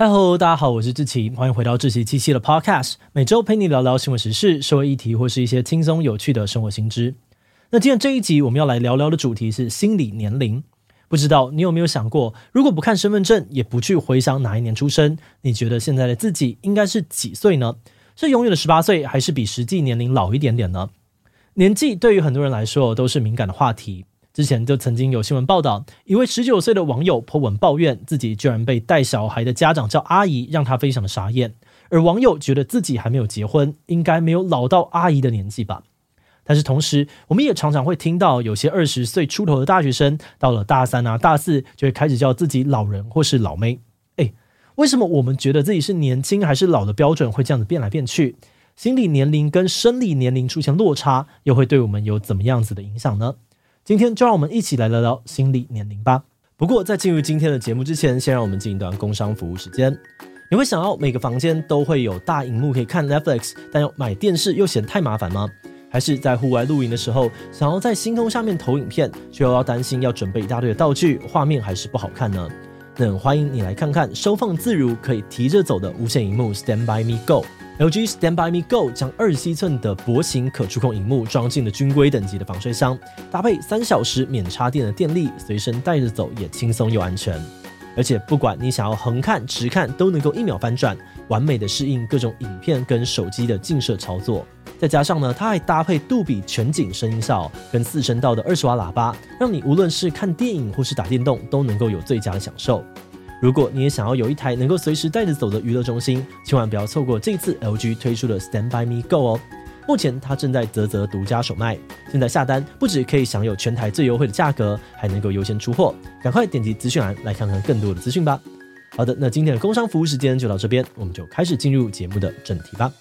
嗨喽，大家好，我是志奇，欢迎回到志奇七七的 Podcast，每周陪你聊聊新闻时事、社会议题或是一些轻松有趣的生活新知。那今天这一集我们要来聊聊的主题是心理年龄。不知道你有没有想过，如果不看身份证，也不去回想哪一年出生，你觉得现在的自己应该是几岁呢？是永远的十八岁，还是比实际年龄老一点点呢？年纪对于很多人来说都是敏感的话题。之前就曾经有新闻报道，一位十九岁的网友 po 文抱怨自己居然被带小孩的家长叫阿姨，让他非常的傻眼。而网友觉得自己还没有结婚，应该没有老到阿姨的年纪吧。但是同时，我们也常常会听到有些二十岁出头的大学生，到了大三啊、大四，就会开始叫自己老人或是老妹。诶，为什么我们觉得自己是年轻还是老的标准会这样子变来变去？心理年龄跟生理年龄出现落差，又会对我们有怎么样子的影响呢？今天就让我们一起来聊聊心理年龄吧。不过在进入今天的节目之前，先让我们进一段工商服务时间。你会想要每个房间都会有大荧幕可以看 Netflix，但要买电视又嫌太麻烦吗？还是在户外露营的时候，想要在星空下面投影片，却又要担心要准备一大堆的道具，画面还是不好看呢？那欢迎你来看看收放自如、可以提着走的无线荧幕 Stand by Me Go。LG Stand by Me Go 将二十七寸的薄型可触控荧幕装进了军规等级的防摔箱，搭配三小时免插电的电力，随身带着走也轻松又安全。而且不管你想要横看、直看，都能够一秒翻转，完美的适应各种影片跟手机的近摄操作。再加上呢，它还搭配杜比全景声音效跟四声道的二十瓦喇叭，让你无论是看电影或是打电动，都能够有最佳的享受。如果你也想要有一台能够随时带着走的娱乐中心，千万不要错过这次 LG 推出的 Stand by Me Go 哦！目前它正在泽泽独家首卖，现在下单不止可以享有全台最优惠的价格，还能够优先出货。赶快点击资讯栏来看看更多的资讯吧。好的，那今天的工商服务时间就到这边，我们就开始进入节目的正题吧。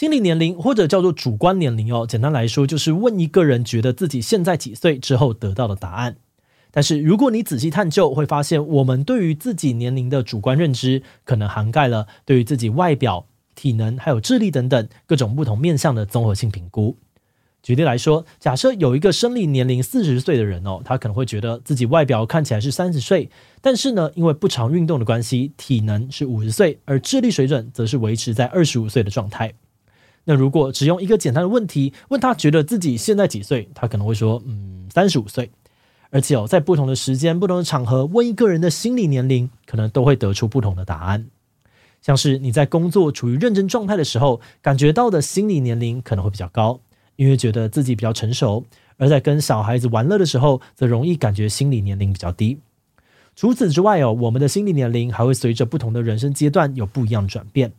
心理年龄或者叫做主观年龄哦，简单来说就是问一个人觉得自己现在几岁之后得到的答案。但是如果你仔细探究，会发现我们对于自己年龄的主观认知，可能涵盖了对于自己外表、体能还有智力等等各种不同面向的综合性评估。举例来说，假设有一个生理年龄四十岁的人哦，他可能会觉得自己外表看起来是三十岁，但是呢，因为不常运动的关系，体能是五十岁，而智力水准则是维持在二十五岁的状态。那如果只用一个简单的问题问他觉得自己现在几岁，他可能会说，嗯，三十五岁。而且哦，在不同的时间、不同的场合问一个人的心理年龄，可能都会得出不同的答案。像是你在工作处于认真状态的时候，感觉到的心理年龄可能会比较高，因为觉得自己比较成熟；而在跟小孩子玩乐的时候，则容易感觉心理年龄比较低。除此之外哦，我们的心理年龄还会随着不同的人生阶段有不一样的转变。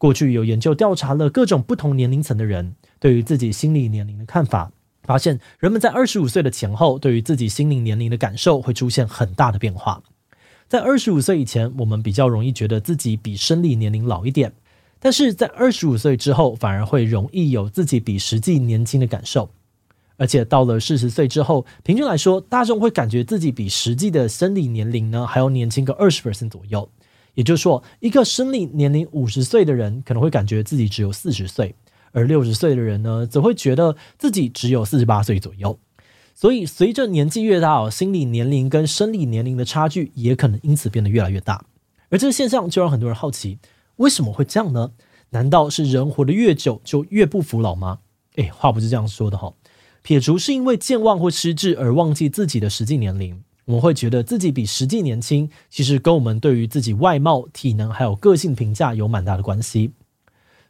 过去有研究调查了各种不同年龄层的人对于自己心理年龄的看法，发现人们在二十五岁的前后，对于自己心理年龄的感受会出现很大的变化。在二十五岁以前，我们比较容易觉得自己比生理年龄老一点，但是在二十五岁之后，反而会容易有自己比实际年轻的感受。而且到了四十岁之后，平均来说，大众会感觉自己比实际的生理年龄呢还要年轻个二十 percent 左右。也就是说，一个生理年龄五十岁的人可能会感觉自己只有四十岁，而六十岁的人呢，则会觉得自己只有四十八岁左右。所以，随着年纪越大，心理年龄跟生理年龄的差距也可能因此变得越来越大。而这个现象就让很多人好奇，为什么会这样呢？难道是人活得越久就越不服老吗？诶，话不是这样说的哈。撇除是因为健忘或失智而忘记自己的实际年龄。我们会觉得自己比实际年轻，其实跟我们对于自己外貌、体能还有个性评价有蛮大的关系。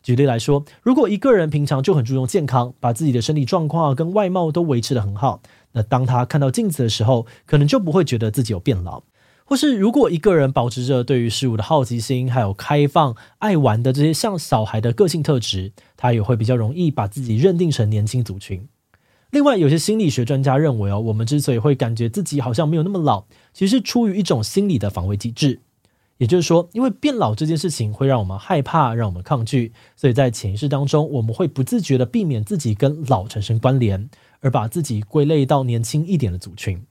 举例来说，如果一个人平常就很注重健康，把自己的身体状况跟外貌都维持得很好，那当他看到镜子的时候，可能就不会觉得自己有变老。或是如果一个人保持着对于事物的好奇心，还有开放、爱玩的这些像小孩的个性特质，他也会比较容易把自己认定成年轻族群。另外，有些心理学专家认为哦，我们之所以会感觉自己好像没有那么老，其实是出于一种心理的防卫机制。也就是说，因为变老这件事情会让我们害怕，让我们抗拒，所以在潜意识当中，我们会不自觉地避免自己跟老产生关联，而把自己归类到年轻一点的族群。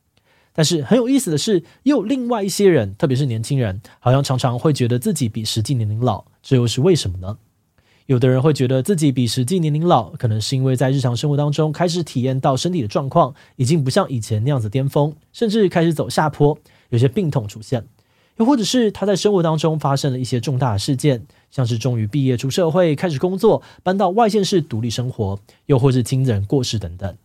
但是很有意思的是，又有另外一些人，特别是年轻人，好像常常会觉得自己比实际年龄老，这又是为什么呢？有的人会觉得自己比实际年龄老，可能是因为在日常生活当中开始体验到身体的状况已经不像以前那样子巅峰，甚至开始走下坡，有些病痛出现。又或者是他在生活当中发生了一些重大的事件，像是终于毕业出社会开始工作，搬到外县市独立生活，又或是亲人过世等等。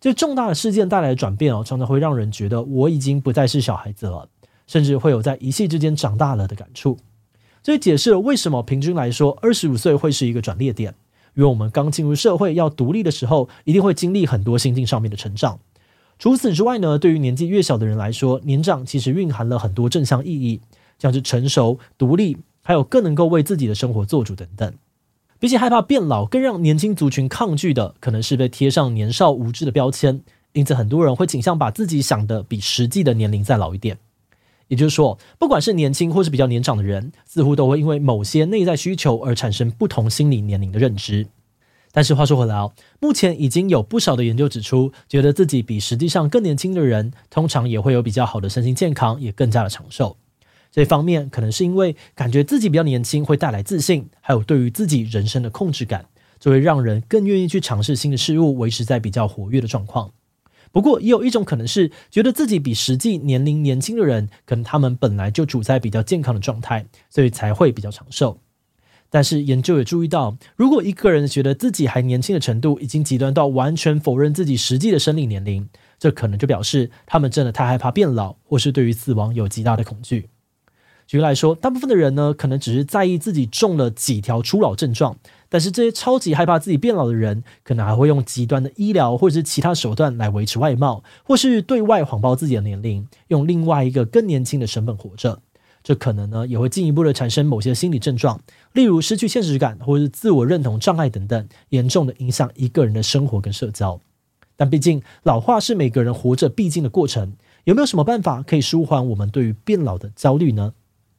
这重大的事件带来的转变哦，常常会让人觉得我已经不再是小孩子了，甚至会有在一夕之间长大了的感触。这也解释了为什么平均来说，二十五岁会是一个转捩点，因为我们刚进入社会要独立的时候，一定会经历很多心境上面的成长。除此之外呢，对于年纪越小的人来说，年长其实蕴含了很多正向意义，像是成熟、独立，还有更能够为自己的生活做主等等。比起害怕变老，更让年轻族群抗拒的，可能是被贴上年少无知的标签。因此，很多人会倾向把自己想的比实际的年龄再老一点。也就是说，不管是年轻或是比较年长的人，似乎都会因为某些内在需求而产生不同心理年龄的认知。但是话说回来哦，目前已经有不少的研究指出，觉得自己比实际上更年轻的人，通常也会有比较好的身心健康，也更加的长寿。这方面可能是因为感觉自己比较年轻会带来自信，还有对于自己人生的控制感，就会让人更愿意去尝试新的事物，维持在比较活跃的状况。不过，也有一种可能是觉得自己比实际年龄年轻的人，可能他们本来就处在比较健康的状态，所以才会比较长寿。但是研究也注意到，如果一个人觉得自己还年轻的程度已经极端到完全否认自己实际的生理年龄，这可能就表示他们真的太害怕变老，或是对于死亡有极大的恐惧。举例来说，大部分的人呢，可能只是在意自己中了几条初老症状。但是这些超级害怕自己变老的人，可能还会用极端的医疗或者是其他手段来维持外貌，或是对外谎报自己的年龄，用另外一个更年轻的身份活着。这可能呢，也会进一步的产生某些心理症状，例如失去现实感，或是自我认同障碍等等，严重的影响一个人的生活跟社交。但毕竟老化是每个人活着必经的过程，有没有什么办法可以舒缓我们对于变老的焦虑呢？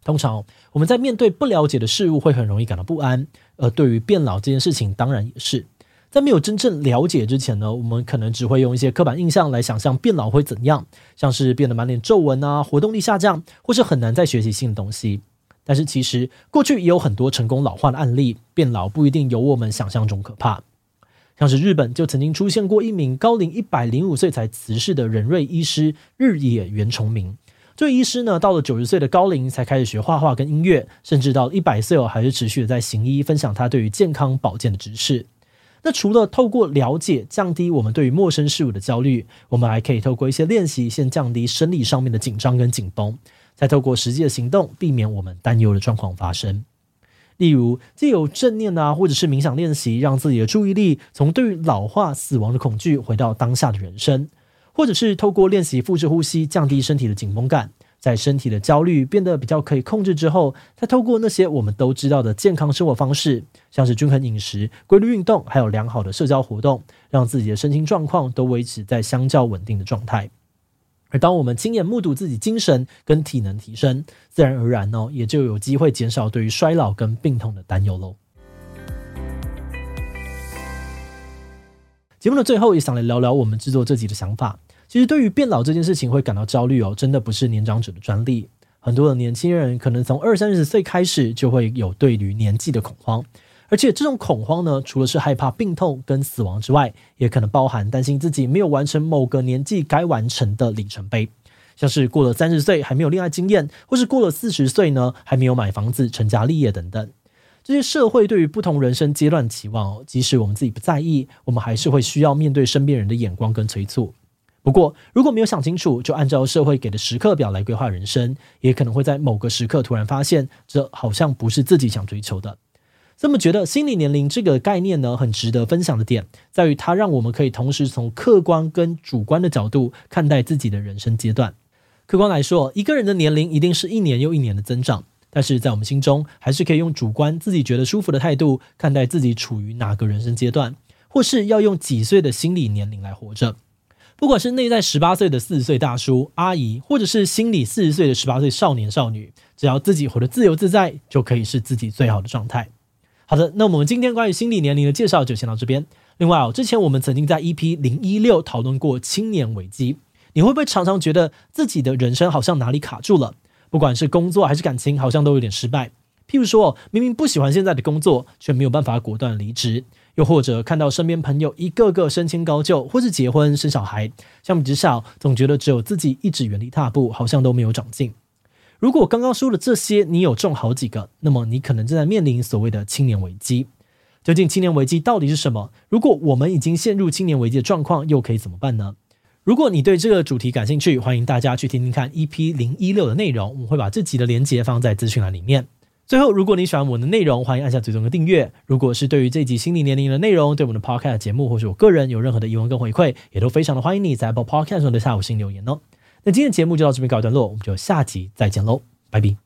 通常我们在面对不了解的事物，会很容易感到不安。而对于变老这件事情，当然也是在没有真正了解之前呢，我们可能只会用一些刻板印象来想象变老会怎样，像是变得满脸皱纹啊，活动力下降，或是很难再学习新的东西。但是其实过去也有很多成功老化的案例，变老不一定有我们想象中可怕。像是日本就曾经出现过一名高龄一百零五岁才辞世的人瑞医师日野原重明。这位医师呢，到了九十岁的高龄才开始学画画跟音乐，甚至到一百岁哦，还是持续的在行医，分享他对于健康保健的知识。那除了透过了解降低我们对于陌生事物的焦虑，我们还可以透过一些练习，先降低生理上面的紧张跟紧绷，再透过实际的行动，避免我们担忧的状况发生。例如，借由正念啊，或者是冥想练习，让自己的注意力从对于老化、死亡的恐惧，回到当下的人生。或者是透过练习腹式呼吸，降低身体的紧绷感，在身体的焦虑变得比较可以控制之后，再透过那些我们都知道的健康生活方式，像是均衡饮食、规律运动，还有良好的社交活动，让自己的身心状况都维持在相较稳定的状态。而当我们亲眼目睹自己精神跟体能提升，自然而然呢，也就有机会减少对于衰老跟病痛的担忧喽。节目的最后，也想来聊聊我们制作这集的想法。其实，对于变老这件事情会感到焦虑哦，真的不是年长者的专利。很多的年轻人可能从二三十岁开始就会有对于年纪的恐慌，而且这种恐慌呢，除了是害怕病痛跟死亡之外，也可能包含担心自己没有完成某个年纪该完成的里程碑，像是过了三十岁还没有恋爱经验，或是过了四十岁呢还没有买房子成家立业等等。这些社会对于不同人生阶段期望，即使我们自己不在意，我们还是会需要面对身边人的眼光跟催促。不过，如果没有想清楚，就按照社会给的时刻表来规划人生，也可能会在某个时刻突然发现，这好像不是自己想追求的。这么觉得，心理年龄这个概念呢，很值得分享的点，在于它让我们可以同时从客观跟主观的角度看待自己的人生阶段。客观来说，一个人的年龄一定是一年又一年的增长，但是在我们心中，还是可以用主观自己觉得舒服的态度看待自己处于哪个人生阶段，或是要用几岁的心理年龄来活着。不管是内在十八岁的四十岁大叔阿姨，或者是心里四十岁的十八岁少年少女，只要自己活得自由自在，就可以是自己最好的状态。好的，那我们今天关于心理年龄的介绍就先到这边。另外哦，之前我们曾经在 EP 零一六讨论过青年危机，你会不会常常觉得自己的人生好像哪里卡住了？不管是工作还是感情，好像都有点失败。譬如说，明明不喜欢现在的工作，却没有办法果断离职；又或者看到身边朋友一个个升迁高就，或是结婚生小孩，相比之下，总觉得只有自己一直原地踏步，好像都没有长进。如果刚刚说的这些你有中好几个，那么你可能正在面临所谓的青年危机。究竟青年危机到底是什么？如果我们已经陷入青年危机的状况，又可以怎么办呢？如果你对这个主题感兴趣，欢迎大家去听听看 EP 零一六的内容，我们会把这集的连接放在资讯栏里面。最后，如果你喜欢我们的内容，欢迎按下追踪的订阅。如果是对于这集心理年龄的内容，对我们的 Podcast 节目或是我个人有任何的疑问跟回馈，也都非常的欢迎你在 Apple Podcast 上的下午新留言哦。那今天的节目就到这边告一段落，我们就下集再见喽，拜拜。